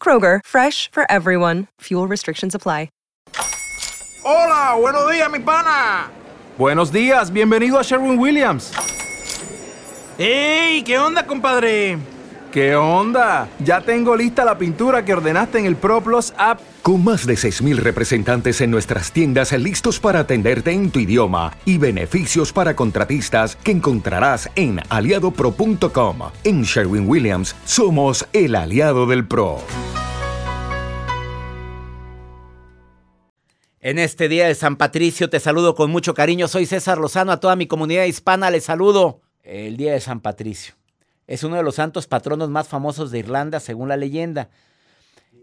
Kroger, fresh for everyone. Fuel restrictions apply. Hola, buenos días, mi pana. Buenos días, bienvenido a Sherwin Williams. ¡Ey! ¿Qué onda, compadre? ¿Qué onda? Ya tengo lista la pintura que ordenaste en el ProPlus app. Con más de 6.000 representantes en nuestras tiendas listos para atenderte en tu idioma y beneficios para contratistas que encontrarás en aliadopro.com. En Sherwin Williams somos el aliado del PRO. En este día de San Patricio te saludo con mucho cariño. Soy César Lozano. A toda mi comunidad hispana les saludo. El día de San Patricio. Es uno de los santos patronos más famosos de Irlanda, según la leyenda.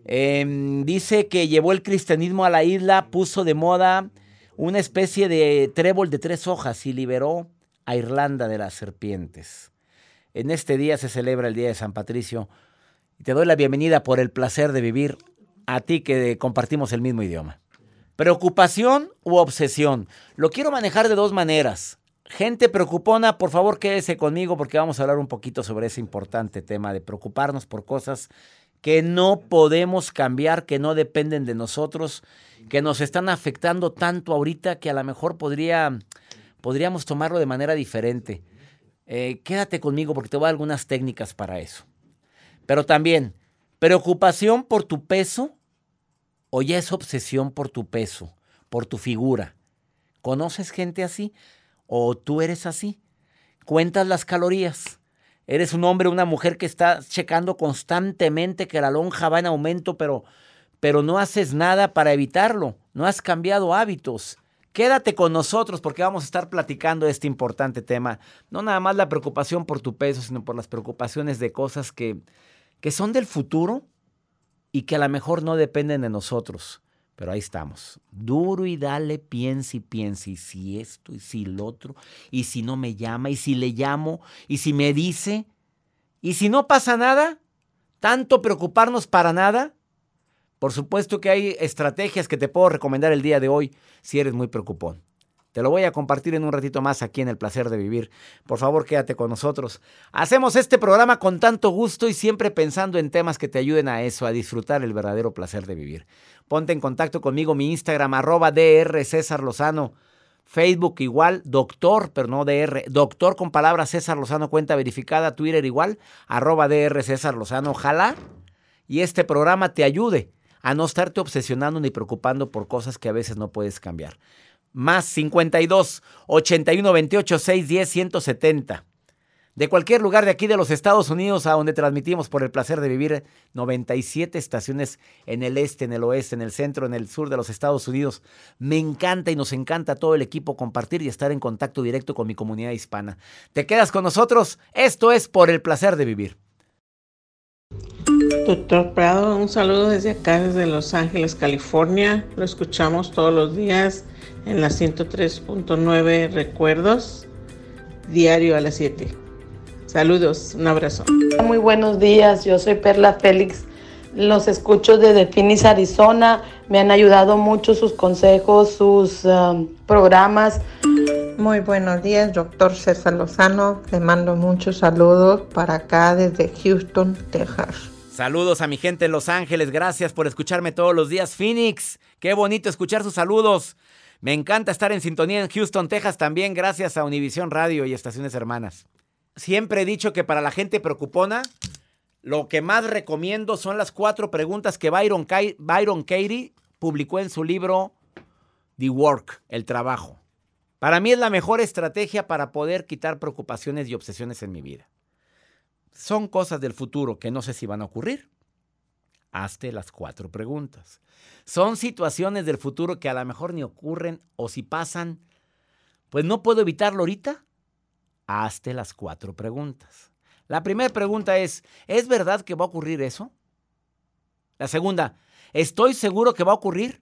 Em, dice que llevó el cristianismo a la isla, puso de moda una especie de trébol de tres hojas y liberó a Irlanda de las serpientes. En este día se celebra el Día de San Patricio te doy la bienvenida por el placer de vivir a ti que compartimos el mismo idioma. Preocupación u obsesión. Lo quiero manejar de dos maneras. Gente preocupona, por favor quédese conmigo porque vamos a hablar un poquito sobre ese importante tema de preocuparnos por cosas que no podemos cambiar, que no dependen de nosotros, que nos están afectando tanto ahorita que a lo mejor podría, podríamos tomarlo de manera diferente. Eh, quédate conmigo porque te voy a dar algunas técnicas para eso. Pero también, preocupación por tu peso o ya es obsesión por tu peso, por tu figura. ¿Conoces gente así? ¿O tú eres así? Cuentas las calorías. Eres un hombre o una mujer que está checando constantemente que la lonja va en aumento, pero, pero no haces nada para evitarlo. No has cambiado hábitos. Quédate con nosotros porque vamos a estar platicando este importante tema. No nada más la preocupación por tu peso, sino por las preocupaciones de cosas que, que son del futuro y que a lo mejor no dependen de nosotros. Pero ahí estamos. Duro y dale, piensa y piensa. Y si esto, y si lo otro, y si no me llama, y si le llamo, y si me dice, y si no pasa nada, tanto preocuparnos para nada. Por supuesto que hay estrategias que te puedo recomendar el día de hoy si eres muy preocupón. Te lo voy a compartir en un ratito más aquí en El Placer de Vivir. Por favor, quédate con nosotros. Hacemos este programa con tanto gusto y siempre pensando en temas que te ayuden a eso, a disfrutar el verdadero placer de vivir. Ponte en contacto conmigo, mi Instagram, arroba DR César Lozano. Facebook igual, doctor, pero no DR, doctor con palabras César Lozano, cuenta verificada, Twitter igual, arroba DR César Lozano. Ojalá y este programa te ayude a no estarte obsesionando ni preocupando por cosas que a veces no puedes cambiar más 52 81 28 610 170. De cualquier lugar de aquí de los Estados Unidos a donde transmitimos por el placer de vivir 97 estaciones en el este, en el oeste, en el centro, en el sur de los Estados Unidos. Me encanta y nos encanta todo el equipo compartir y estar en contacto directo con mi comunidad hispana. ¿Te quedas con nosotros? Esto es por el placer de vivir. Doctor Prado, un saludo desde acá, desde Los Ángeles, California. Lo escuchamos todos los días en la 103.9 Recuerdos, diario a las 7. Saludos, un abrazo. Muy buenos días, yo soy Perla Félix Los escucho desde Phoenix, Arizona. Me han ayudado mucho sus consejos, sus um, programas. Muy buenos días, doctor César Lozano. Le mando muchos saludos para acá desde Houston, Texas. Saludos a mi gente en Los Ángeles. Gracias por escucharme todos los días. Phoenix, qué bonito escuchar sus saludos. Me encanta estar en sintonía en Houston, Texas también, gracias a Univisión Radio y Estaciones Hermanas. Siempre he dicho que para la gente preocupona, lo que más recomiendo son las cuatro preguntas que Byron, Byron Katie publicó en su libro The Work, el trabajo. Para mí es la mejor estrategia para poder quitar preocupaciones y obsesiones en mi vida. Son cosas del futuro que no sé si van a ocurrir. Hazte las cuatro preguntas. Son situaciones del futuro que a lo mejor ni ocurren o si pasan, pues no puedo evitarlo ahorita. Hazte las cuatro preguntas. La primera pregunta es, ¿es verdad que va a ocurrir eso? La segunda, ¿estoy seguro que va a ocurrir?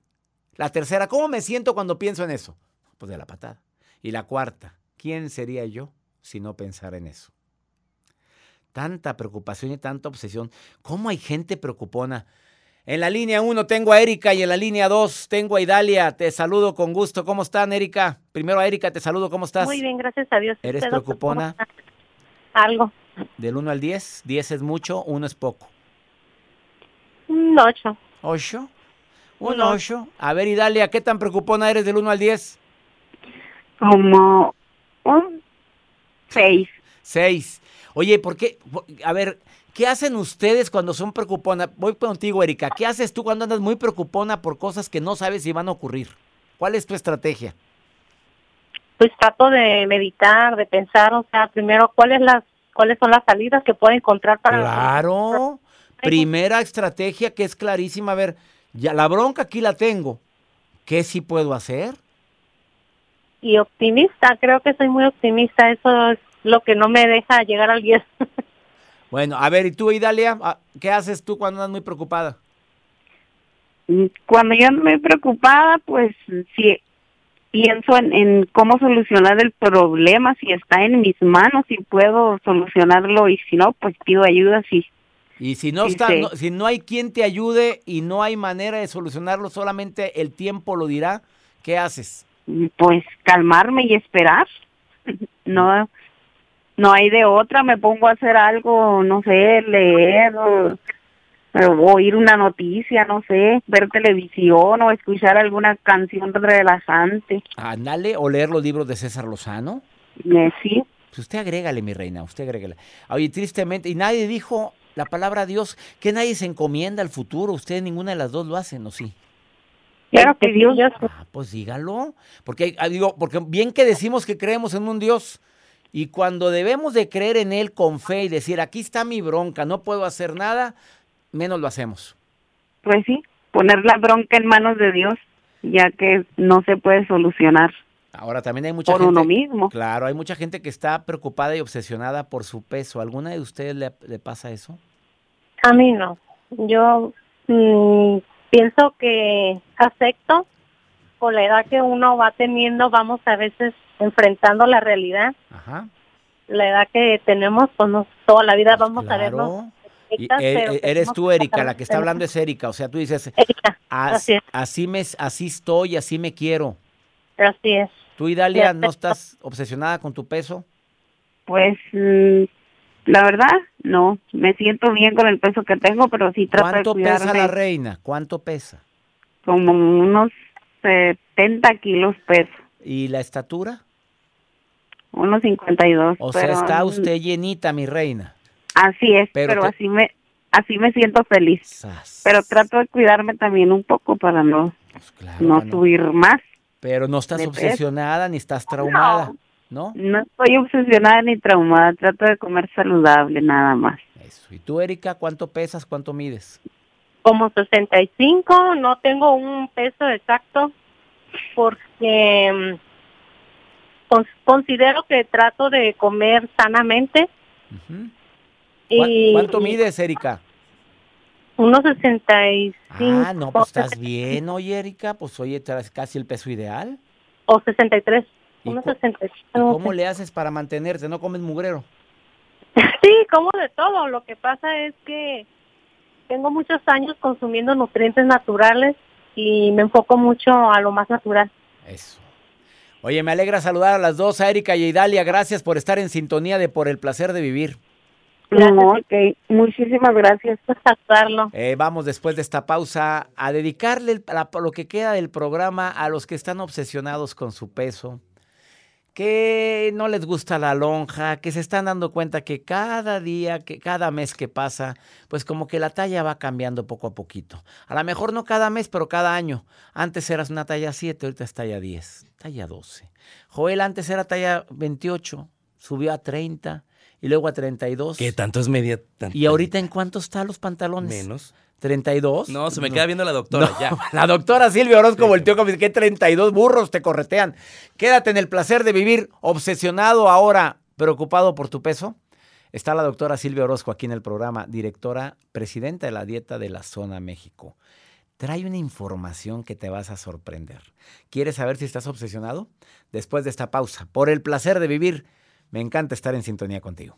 La tercera, ¿cómo me siento cuando pienso en eso? Pues de la patada. Y la cuarta, ¿quién sería yo si no pensara en eso? Tanta preocupación y tanta obsesión. ¿Cómo hay gente preocupona? En la línea 1 tengo a Erika y en la línea 2 tengo a Idalia. Te saludo con gusto. ¿Cómo están, Erika? Primero a Erika, te saludo. ¿Cómo estás? Muy bien, gracias a Dios. ¿Eres preocupona? Algo. Del 1 al 10, 10 es mucho, 1 es poco. Un 8. ¿8? Un 8. A ver, Idalia, ¿qué tan preocupona eres del 1 al 10? Como un 6. 6. Oye, ¿por qué? A ver, ¿qué hacen ustedes cuando son preocupona? Voy contigo, Erika. ¿Qué haces tú cuando andas muy preocupona por cosas que no sabes si van a ocurrir? ¿Cuál es tu estrategia? Pues trato de meditar, de pensar, o sea, primero, ¿cuáles las cuáles son las salidas que puedo encontrar para Claro. Primera estrategia que es clarísima, a ver, ya la bronca aquí la tengo. ¿Qué sí puedo hacer? Y optimista, creo que soy muy optimista, eso es lo que no me deja llegar al 10. bueno, a ver, ¿y tú, Idalia? Ah, ¿Qué haces tú cuando andas muy preocupada? Mm, cuando yo ando muy preocupada, pues sí, pienso en, cómo solucionar el problema, si está en mis manos, si puedo solucionarlo y si no, pues pido ayuda, sí. Y si no, está, si no hay quien te ayude y no hay manera de solucionarlo, solamente el tiempo lo dirá, ¿qué haces? Pues calmarme y esperar. no no hay de otra, me pongo a hacer algo, no sé, leer o, oír una noticia, no sé, ver televisión o escuchar alguna canción relajante. Ándale, o leer los libros de César Lozano. Eh, sí. Pues usted agrégale, mi reina, usted agrégale. Oye, tristemente, y nadie dijo la palabra Dios, que nadie se encomienda al futuro, ustedes ninguna de las dos lo hacen, ¿o sí? Claro que Dios. Ah, pues dígalo, porque ah, digo, porque bien que decimos que creemos en un Dios, y cuando debemos de creer en Él con fe y decir, aquí está mi bronca, no puedo hacer nada, menos lo hacemos. Pues sí, poner la bronca en manos de Dios, ya que no se puede solucionar. Ahora también hay mucha por gente. uno mismo. Claro, hay mucha gente que está preocupada y obsesionada por su peso. ¿Alguna de ustedes le, pasa eso? A mí no. Yo mm, pienso que acepto por la edad que uno va teniendo, vamos a veces enfrentando la realidad. Ajá. La edad que tenemos, pues no, toda la vida vamos a vernos. Y e, eres tú, Erika, la que está hablando es Erika, o sea, tú dices, Erika, así, así, me, así estoy, así me quiero. Así es. ¿Tú, Idalia, no estás obsesionada con tu peso? Pues, mm, la verdad, no. Me siento bien con el peso que tengo, pero sí trato ¿Cuánto de pesa la reina? ¿Cuánto pesa? Como unos 70 kilos peso. ¿Y la estatura? Unos 52. O sea, está usted llenita, mi reina. Así es, pero, así me así me siento feliz. Pero trato de cuidarme también un poco para no, pues no subir más. Pero no estás obsesionada ni estás traumada, no. ¿no? estoy obsesionada ni traumada, trato de comer saludable nada más. Eso. ¿Y tú, Erika, cuánto pesas, cuánto mides? Como 65, no tengo un peso exacto porque mm, considero que trato de comer sanamente. y, ¿Cuánto mides, Erika? Unos 65. Ah, no, pues estás bien, oye, Erika. Pues oye, traes casi el peso ideal. O 63. Unos 63. ¿Cómo le haces para mantenerte? ¿No comes mugrero? sí, como de todo. Lo que pasa es que tengo muchos años consumiendo nutrientes naturales y me enfoco mucho a lo más natural. Eso. Oye, me alegra saludar a las dos, a Erika y a Idalia. Gracias por estar en sintonía de Por el Placer de Vivir. No, ok, muchísimas gracias. Eh, vamos después de esta pausa a dedicarle el- la- lo que queda del programa a los que están obsesionados con su peso, que no les gusta la lonja, que se están dando cuenta que cada día, que cada mes que pasa, pues como que la talla va cambiando poco a poquito. A lo mejor no cada mes, pero cada año. Antes eras una talla 7, ahorita es talla 10, talla 12. Joel antes era talla 28, subió a 30 y luego a 32. ¿Qué tanto es media? ¿Y ahorita en cuánto están los pantalones? Menos. ¿32? No, se me queda viendo la doctora, No, ya. La doctora Silvia Orozco volteó como dice que 32 burros te corretean. Quédate en el placer de vivir obsesionado ahora, preocupado por tu peso. Está la doctora Silvia Orozco aquí en el programa, directora, presidenta de la dieta de la zona México. Trae una información que te vas a sorprender. ¿Quieres saber si estás obsesionado? Después de esta pausa, por el placer de vivir, me encanta estar en sintonía contigo.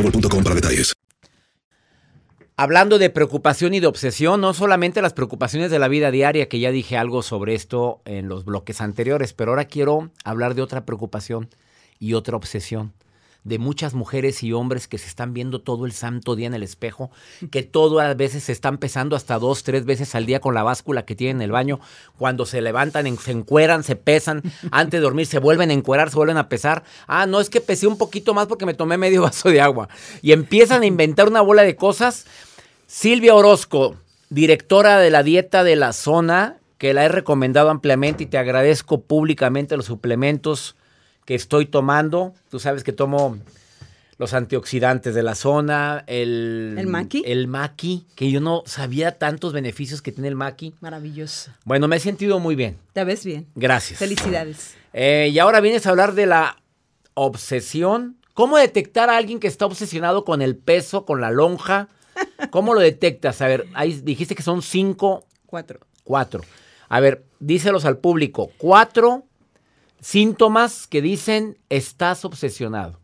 para detalles. Hablando de preocupación y de obsesión, no solamente las preocupaciones de la vida diaria, que ya dije algo sobre esto en los bloques anteriores, pero ahora quiero hablar de otra preocupación y otra obsesión de muchas mujeres y hombres que se están viendo todo el santo día en el espejo, que todo a veces se están pesando hasta dos, tres veces al día con la báscula que tienen en el baño. Cuando se levantan, se encueran, se pesan, antes de dormir se vuelven a encuerar, se vuelven a pesar. Ah, no, es que pesé un poquito más porque me tomé medio vaso de agua. Y empiezan a inventar una bola de cosas. Silvia Orozco, directora de la dieta de la zona, que la he recomendado ampliamente y te agradezco públicamente los suplementos que estoy tomando. Tú sabes que tomo los antioxidantes de la zona, el... ¿El maqui? El maqui, que yo no sabía tantos beneficios que tiene el maqui. Maravilloso. Bueno, me he sentido muy bien. ¿Te ves bien? Gracias. Felicidades. Eh, y ahora vienes a hablar de la obsesión. ¿Cómo detectar a alguien que está obsesionado con el peso, con la lonja? ¿Cómo lo detectas? A ver, ahí dijiste que son cinco, Cuatro. cuatro. A ver, díselos al público. Cuatro síntomas que dicen estás obsesionado.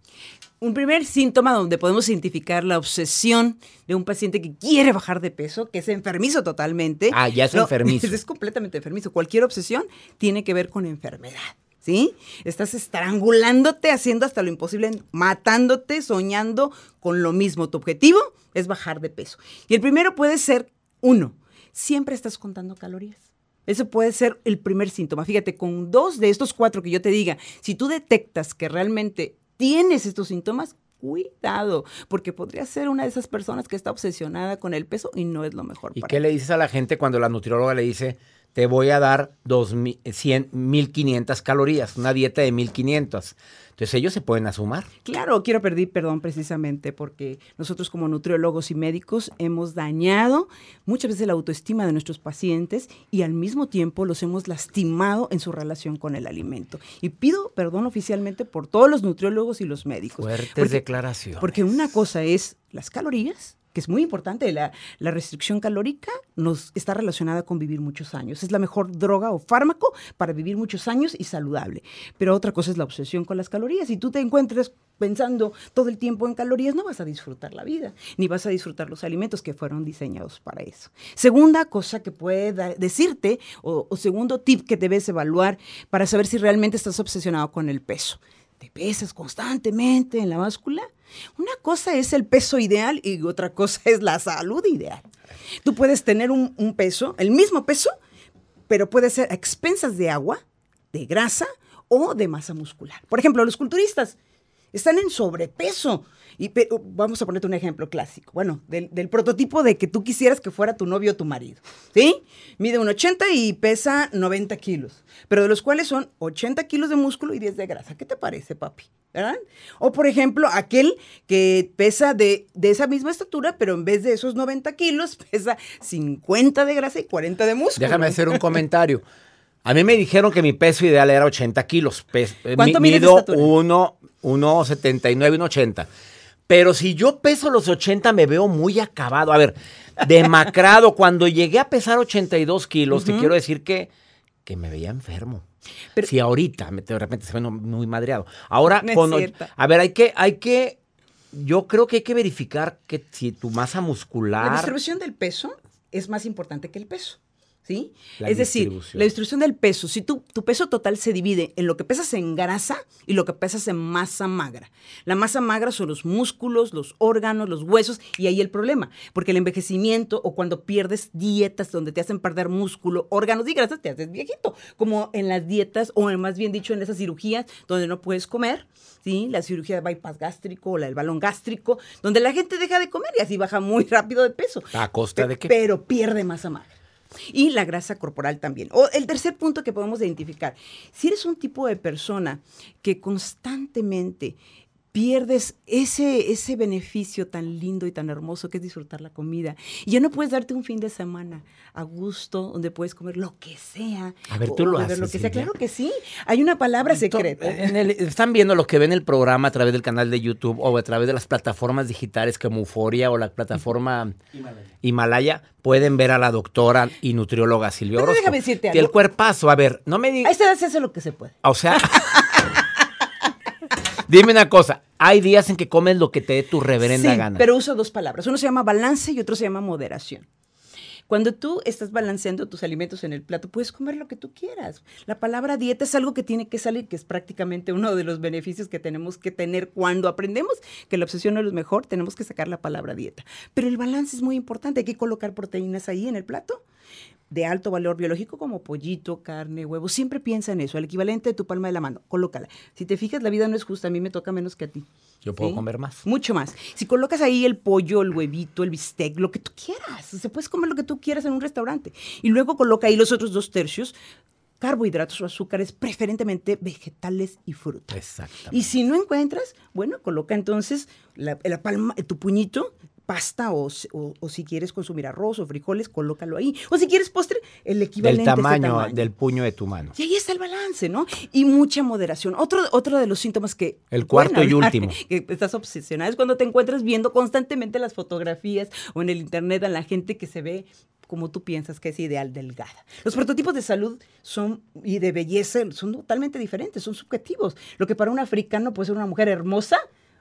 Un primer síntoma donde podemos identificar la obsesión de un paciente que quiere bajar de peso, que es enfermizo totalmente. Ah, ya es enfermizo. Es completamente enfermizo. Cualquier obsesión tiene que ver con enfermedad. ¿Sí? Estás estrangulándote, haciendo hasta lo imposible, matándote, soñando con lo mismo. Tu objetivo es bajar de peso. Y el primero puede ser, uno, siempre estás contando calorías. Eso puede ser el primer síntoma. Fíjate, con dos de estos cuatro que yo te diga, si tú detectas que realmente tienes estos síntomas, cuidado, porque podría ser una de esas personas que está obsesionada con el peso y no es lo mejor ¿Y para qué le dices a la gente cuando la nutrióloga le dice, te voy a dar 2100, 1500 calorías, una dieta de 1500. Entonces ellos se pueden asumar. Claro, quiero pedir perdón precisamente porque nosotros como nutriólogos y médicos hemos dañado muchas veces la autoestima de nuestros pacientes y al mismo tiempo los hemos lastimado en su relación con el alimento. Y pido perdón oficialmente por todos los nutriólogos y los médicos. Fuertes declaraciones. Porque una cosa es las calorías que es muy importante. La, restricción calórica nos está relacionada con vivir muchos años. Es la mejor droga o fármaco para vivir muchos años y saludable. Pero otra cosa es la obsesión con las calorías. Si tú te encuentras pensando todo el tiempo en calorías, no vas a disfrutar la vida, ni vas a disfrutar los alimentos que fueron diseñados para eso. Segunda cosa que puede decirte, o segundo tip que debes evaluar para saber si realmente estás obsesionado con el peso. ¿Te pesas constantemente en la báscula? Una cosa es el peso ideal y otra cosa es la salud ideal. Tú puedes tener un, peso, el mismo peso, pero puede ser a expensas de agua, de grasa o de masa muscular. Por ejemplo, los culturistas están en sobrepeso. Y vamos a ponerte un ejemplo clásico. Bueno, del, del, prototipo de que tú quisieras que fuera tu novio o tu marido. ¿Sí? Mide un 80 y pesa 90 kilos. Pero de los cuales son 80 kilos de músculo y 10 de grasa. ¿Qué te parece, papi? ¿Verdad? O por ejemplo, aquel que pesa de, de esa misma estatura, pero en vez de esos 90 kilos, pesa 50 de grasa y 40 de músculo. Déjame hacer un comentario. A mí me dijeron que mi peso ideal era 80 kilos. Pes ¿Cuánto mi, mides de mido estatura? 1, 1,79 y 1,80. Pero si yo peso los 80 me veo muy acabado. A ver, demacrado. Cuando llegué a pesar 82 kilos, te Ujú. quiero decir que, que me veía enfermo. si ahorita de repente se ve muy madreado. Ahora, No cierto. a ver, hay que, hay que, yo creo que hay que verificar que si tu masa La muscular... distribución del peso es más importante que el peso. ¿Sí? La es decir, la distribución del peso, si tu, tu peso total se divide en lo que pesas en grasa y lo que pesas en masa magra. La masa magra son los músculos, los órganos, los huesos, y ahí el problema, porque el envejecimiento o cuando pierdes dietas donde te hacen perder músculo, órganos y grasas, te haces viejito, como en las dietas, o en- más bien dicho, en esas cirugías donde no puedes comer, ¿sí? La cirugía de bypass gástrico o la del balón gástrico, donde la gente deja de comer y así baja muy rápido de peso. ¿A costa de qué? Pero pierde masa magra. Y la grasa corporal también. O el tercer punto que podemos identificar, si eres un tipo de persona que constantemente pierdes ese, ese beneficio tan lindo y tan hermoso que es disfrutar la comida. Y ya no puedes darte un fin de semana a gusto, donde puedes comer lo que sea. A ver, tú lo haces, lo que sea. Claro que sí. Hay una palabra secreta. En el- están viendo los que ven el programa a través del canal de YouTube o a través de las plataformas digitales como Euforia o la plataforma Himalaya, pueden ver a la doctora y nutrióloga Silvia Pero Orozco. déjame decirte el cuerpazo, a ver, no me A digas, esta edad se hace lo que se puede. o sea, dime una cosa, hay días en que comes lo que te dé tu reverenda Sí, gana. pero uso dos palabras. Uno se llama balance y otro se llama moderación. Cuando tú estás balanceando tus alimentos en el plato, puedes comer lo que tú quieras. La palabra dieta es algo que tiene que salir, que es prácticamente uno de los beneficios que tenemos que tener cuando aprendemos que la obsesión no es lo mejor, tenemos que sacar la palabra dieta. Pero el balance es muy importante, hay que colocar proteínas ahí en el plato de alto valor biológico como pollito, carne, huevo. Siempre piensa en eso, el equivalente de tu palma de la mano, colócala. Si te fijas, la vida no es justa, a mí me toca menos que a ti. Yo puedo ¿sí? comer más. Mucho más. Si colocas ahí el pollo, el huevito, el bistec, lo que tú quieras. O sea, puedes comer lo que tú quieras en un restaurante. Y luego coloca ahí los otros dos tercios, carbohidratos o azúcares, preferentemente vegetales y frutas. Exacto. Y si no encuentras, bueno, coloca entonces la, la palma, tu puñito, pasta o, si- o- o si quieres consumir arroz o frijoles, colócalo ahí. O si quieres postre, el equivalente Del tamaño, tamaño. del puño de tu mano. Y ahí está el balance, ¿no? Y mucha moderación. Otro, otro de los síntomas que... El cuarto y último. Que estás obsesionada es cuando te encuentras viendo constantemente las fotografías o en el internet a la gente que se ve como tú piensas que es ideal, delgada. Los prototipos de salud son y de belleza son totalmente diferentes, son subjetivos. Lo que para un africano puede ser una mujer hermosa,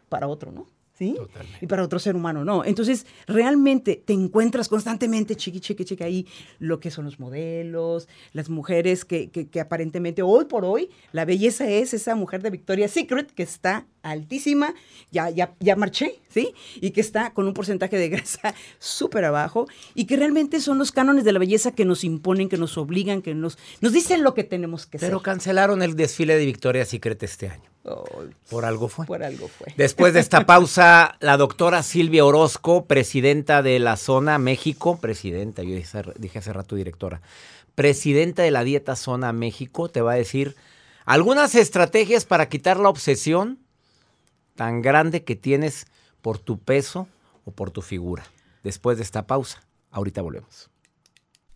para otro, ¿no? ¿Sí? Y para otro ser humano, no. Entonces, realmente te encuentras constantemente, chiqui, chiqui, chiqui, ahí lo que son los modelos, las mujeres que, que- que aparentemente hoy por hoy la belleza es esa mujer de Victoria's Secret que está altísima, ya, ya, ya marché, ¿sí? Y que está con un porcentaje de grasa súper abajo y que realmente son los cánones de la belleza que nos imponen, que nos obligan, que nos, nos dicen lo que tenemos que Pero ser. cancelaron el desfile de Victoria's Secret este año. Por algo fue. Por algo fue. Después de esta pausa, la doctora Silvia Orozco, presidenta de la Zona México, presidenta, yo dije, dije hace rato directora, presidenta de la Dieta Zona México, te va a decir algunas estrategias para quitar la obsesión tan grande que tienes por tu peso o por tu figura. Después de esta pausa, ahorita volvemos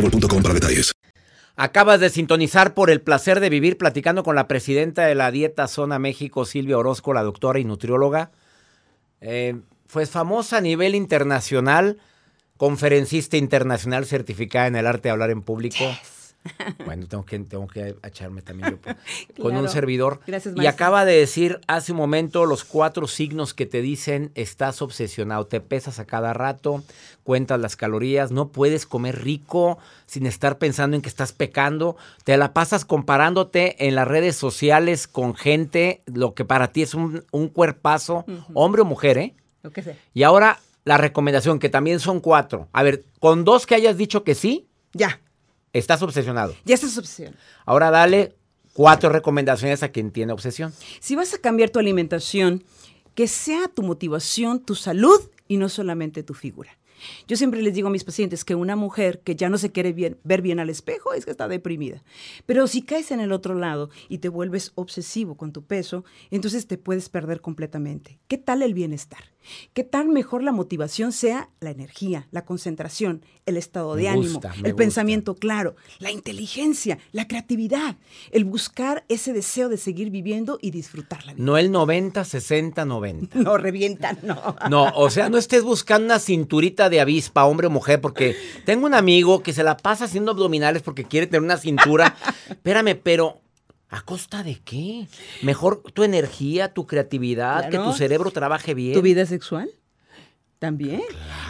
boostmobile.com para detalles. Acabas de sintonizar por el placer de vivir platicando con la presidenta de la Dieta Zona México, Silvia Orozco, la doctora y nutrióloga. Eh, fue famosa a nivel internacional, conferencista internacional certificada en el arte de hablar en público. Bueno, tengo que, tengo que echarme también yo con un servidor. Gracias, y acaba de decir hace un momento los cuatro signos que te dicen estás obsesionado. Te pesas a cada rato, cuentas las calorías, no puedes comer rico sin estar pensando en que estás pecando. Te la pasas comparándote en las redes sociales con gente, lo que para ti es un, un cuerpazo, hombre o mujer, ¿eh? Lo que sea. Y ahora la recomendación, que también son cuatro. A ver, con dos que hayas dicho que sí, Ya, estás obsesionado. ya estás obsesión. Ahora dale cuatro recomendaciones a quien tiene obsesión. Si vas a cambiar tu alimentación, que sea tu motivación, tu salud y no solamente tu figura. Yo siempre les digo a mis pacientes que una mujer que ya no se quiere bien- ver bien al espejo es que está deprimida. Pero si caes en el otro lado y te vuelves obsesivo con tu peso, entonces te puedes perder completamente. ¿Qué tal el bienestar? ¿Qué tal mejor la motivación sea la energía, la concentración, el estado de Me ánimo, gusta, el gusta. pensamiento claro, la inteligencia, la creatividad, el buscar ese deseo de seguir viviendo y disfrutar la vida? No el 90, 60, 90. No, revientan, no. No, o sea, no estés buscando una cinturita de avispa, hombre o mujer, porque tengo un amigo que se la pasa haciendo abdominales porque quiere tener una cintura. Espérame, pero ¿a costa de qué? Mejor tu energía, tu creatividad, que tu cerebro trabaje bien. ¿Tu vida sexual? También.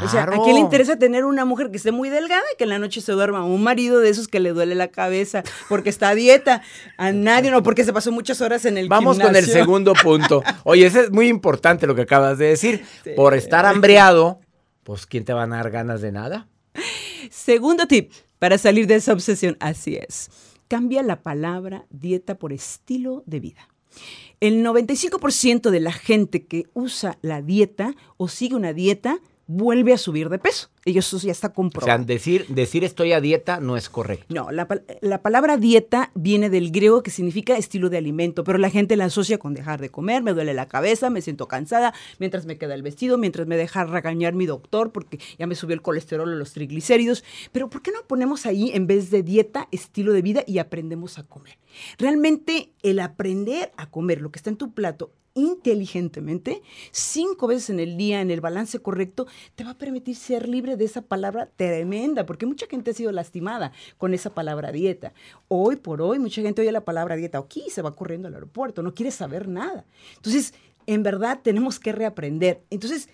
O sea, ¿a quién le interesa tener una mujer que esté muy delgada y que en la noche se duerma? Un marido de esos que le duele la cabeza porque está a dieta. A nadie, no, porque se pasó muchas horas en el Vamos con el segundo punto. Oye, ese es muy importante lo que acabas de decir. Por estar hambreado, pues ¿quién te va a dar ganas de nada? Segundo tip para salir de esa obsesión. Así es. Cambia la palabra dieta por estilo de vida. El 95% de la gente que usa la dieta o sigue una dieta vuelve a subir de peso. Y eso ya está O sea, comprobado. decir, decir estoy a dieta no es correcto. No, la, la palabra dieta viene del griego que significa estilo de alimento, pero la gente la asocia con dejar de comer, me duele la cabeza, me siento cansada, mientras me queda el vestido, mientras me deja regañar mi doctor porque ya me subió el colesterol o los triglicéridos. Pero ¿por qué no ponemos ahí en vez de dieta estilo de vida y aprendemos a comer? Realmente el aprender a comer lo que está en tu plato inteligentemente, cinco veces en el día, en el balance correcto, te va a permitir ser libre de esa palabra tremenda, porque mucha gente ha sido lastimada con esa palabra dieta. Hoy por hoy, mucha gente oye la palabra dieta aquí se va corriendo al aeropuerto, no quiere saber nada. Entonces, en verdad tenemos que reaprender. Entonces,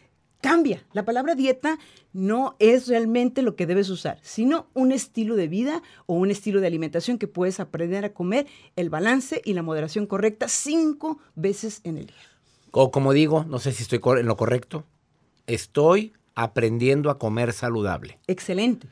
cambia. La palabra dieta no es realmente lo que debes usar, sino un estilo de vida o un estilo de alimentación que puedes aprender a comer el balance y la moderación correcta cinco veces en el día. O como digo, no sé si estoy en lo correcto, estoy aprendiendo a comer saludable. Excelente.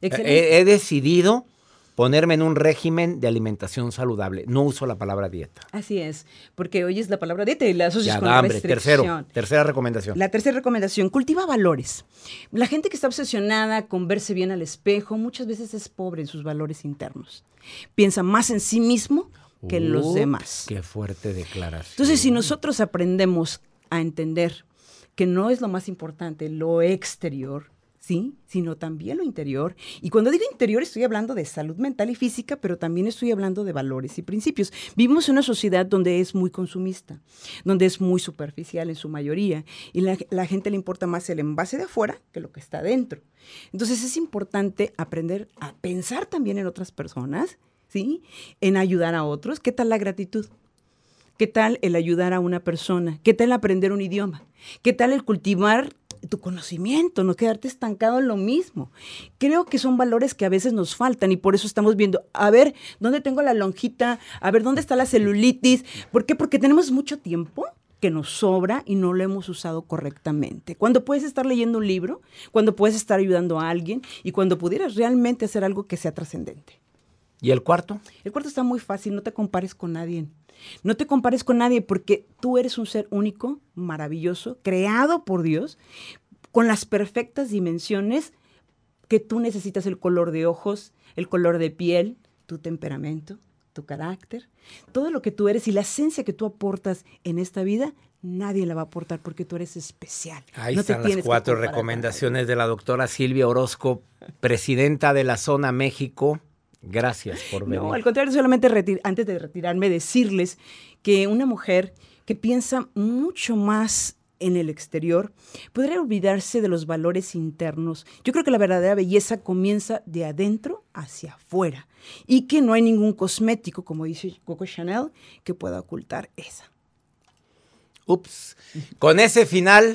Excelente. He, he decidido ponerme en un régimen de alimentación saludable. No uso la palabra dieta. Así es, porque oyes la palabra dieta y la asocias Ya con hambre. restricción. Tercero, tercera recomendación. La tercera recomendación, cultiva valores. La gente que está obsesionada con verse bien al espejo muchas veces es pobre en sus valores internos. Piensa más en sí mismo que en los Ups, demás. Qué fuerte declaración. Entonces, si nosotros aprendemos a entender que no es lo más importante lo exterior, ¿sí? Sino también lo interior. Y cuando digo interior estoy hablando de salud mental y física, pero también estoy hablando de valores y principios. Vivimos en una sociedad donde es muy consumista, donde es muy superficial en su mayoría, y la, la gente le importa más el envase de afuera que lo que está dentro. Entonces es importante aprender a pensar también en otras personas, ¿sí? En ayudar a otros. ¿Qué tal la gratitud? ¿Qué tal el ayudar a una persona? ¿Qué tal aprender un idioma? ¿Qué tal el cultivar tu conocimiento, no quedarte estancado en lo mismo? Creo que son valores que a veces nos faltan y por eso estamos viendo, a ver, ¿dónde tengo la lonjita? A ver, ¿dónde está la celulitis? ¿Por qué? Porque tenemos mucho tiempo que nos sobra y no lo hemos usado correctamente. Cuando puedes estar leyendo un libro, cuando puedes estar ayudando a alguien y cuando pudieras realmente hacer algo que sea trascendente. ¿Y el cuarto? El cuarto está muy fácil, no te compares con nadie. No te compares con nadie porque tú eres un ser único, maravilloso, creado por Dios, con las perfectas dimensiones que tú necesitas, el color de ojos, el color de piel, tu temperamento, tu carácter, todo lo que tú eres y la esencia que tú aportas en esta vida, nadie la va a aportar porque tú eres especial. Ahí No te están las cuatro recomendaciones de la doctora Silvia Orozco, presidenta de la Zona México. Gracias por venir. No, al contrario, solamente antes de retirarme, decirles que una mujer que piensa mucho más en el exterior podría olvidarse de los valores internos. Yo creo que la verdadera belleza comienza de adentro hacia afuera y que no hay ningún cosmético, como dice Coco Chanel, que pueda ocultar esa. Ups. Con ese final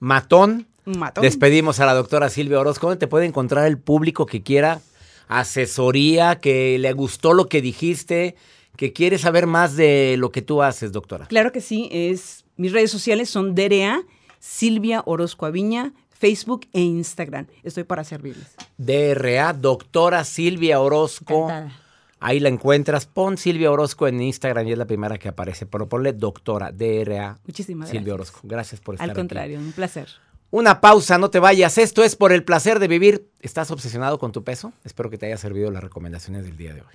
matón, Matón. despedimos a la doctora Silvia Orozco. ¿Dónde te puede encontrar el público que quiera asesoría, que le gustó lo que dijiste, que quiere saber más de lo que tú haces, doctora? Claro que sí, es mis redes sociales son DRA, Silvia Orozco Aviña, Facebook e Instagram. Estoy para servirles. DRA, doctora Silvia Orozco. Encantada. Ahí la encuentras. Pon Silvia Orozco en Instagram y es la primera que aparece. Pero ponle doctora, DRA. Muchísimas Silvia gracias. Orozco. Gracias por estar Al aquí. contrario, un placer. Una pausa, no te vayas. Esto es por el placer de vivir. ¿Estás obsesionado con tu peso? Espero que te haya servido las recomendaciones del día de hoy.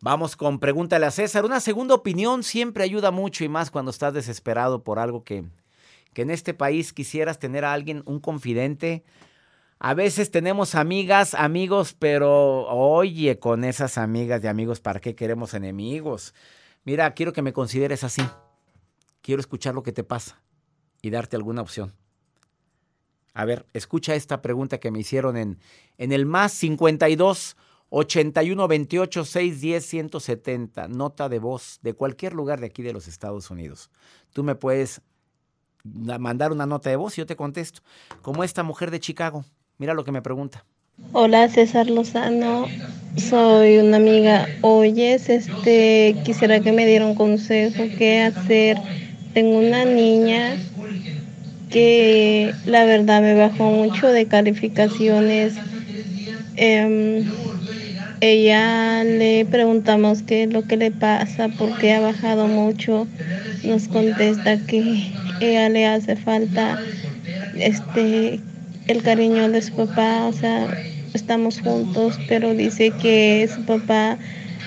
Vamos con pregúntale a César. Una segunda opinión siempre ayuda mucho y más cuando estás desesperado por algo que, que en este país quisieras tener a alguien, un confidente. A veces tenemos amigas, amigos, pero oye, con esas amigas y amigos, ¿para qué queremos enemigos? Mira, quiero que me consideres así. Quiero escuchar lo que te pasa y darte alguna opción. A ver, escucha esta pregunta que me hicieron en, en el más 52 81 28 610 170. Nota de voz de cualquier lugar de aquí de los Estados Unidos. Tú me puedes mandar una nota de voz y yo te contesto. Como esta mujer de Chicago. Mira lo que me pregunta. Hola César Lozano, soy una amiga. Oyes, este, quisiera que me diera un consejo qué hacer. Tengo una niña que la verdad me bajó mucho de calificaciones. Eh, ella le preguntamos qué es lo que le pasa, porque ha bajado mucho. Nos contesta que ella le hace falta este el cariño de su papá, o sea, estamos juntos, pero dice que su papá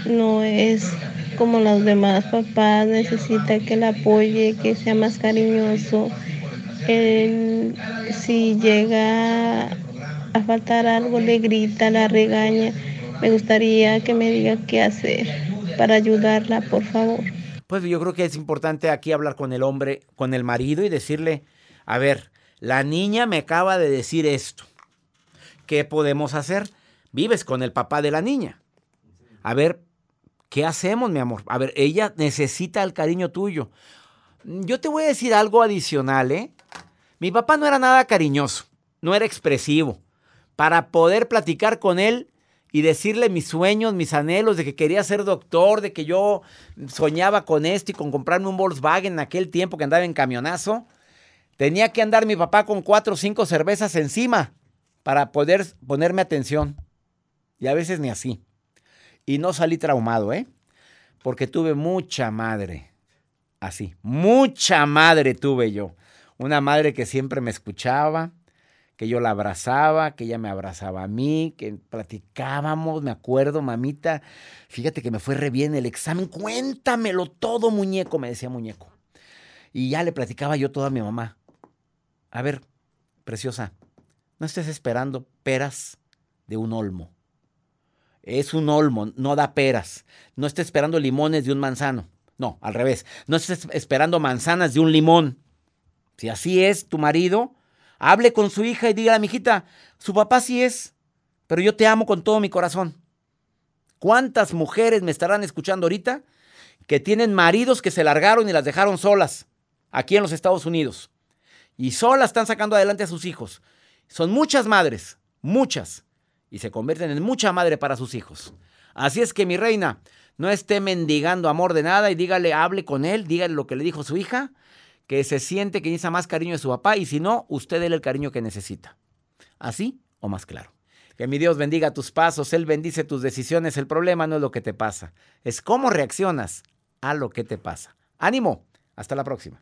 no es como los demás papás, necesita que la apoye, que sea más cariñoso. Él, si llega a faltar algo, le grita, la regaña me gustaría que me diga qué hacer para ayudarla, por favor. Pues yo creo que es importante aquí hablar con el hombre, con el marido y decirle, a ver, la niña me acaba de decir esto. ¿Qué podemos hacer? Vives con el papá de la niña. A ver, ¿qué hacemos, mi amor? A ver, ella necesita el cariño tuyo. Yo te voy a decir algo adicional, ¿eh? Mi papá no era nada cariñoso, no era expresivo. Para poder platicar con él, y decirle mis sueños, mis anhelos de que quería ser doctor, de que yo soñaba con esto y con comprarme un Volkswagen en aquel tiempo que andaba en camionazo, tenía que andar mi papá con cuatro o cinco cervezas encima para poder ponerme atención. Y a veces ni así. Y no salí traumado, ¿eh? Porque tuve mucha madre. Así, mucha madre tuve yo. Una madre que siempre me escuchaba, que yo la abrazaba, que ella me abrazaba a mí, que platicábamos, me acuerdo, mamita, fíjate que me fue re bien el examen, cuéntamelo todo, muñeco, me decía muñeco. Y ya le platicaba yo todo a mi mamá. A ver, preciosa, no estés esperando peras de un olmo. Es un olmo, no da peras. No estés esperando limones de un manzano. No, al revés. No estés esperando manzanas de un limón. Si así es tu marido, Hable con su hija y dígale, mi hijita, su papá sí es, pero yo te amo con todo mi corazón. ¿Cuántas mujeres me estarán escuchando ahorita que tienen maridos que se largaron y las dejaron solas aquí en los Estados Unidos? Y solas están sacando adelante a sus hijos. Son muchas madres, muchas, y se convierten en mucha madre para sus hijos. Así es que mi reina, no esté mendigando amor de nada y dígale, hable con él, dígale lo que le dijo su hija que se siente que necesita más cariño de su papá y si no, usted déle el cariño que necesita. ¿Así o más claro? Que mi Dios bendiga tus pasos, Él bendice tus decisiones. El problema no es lo que te pasa, es cómo reaccionas a lo que te pasa. Ánimo, hasta la próxima.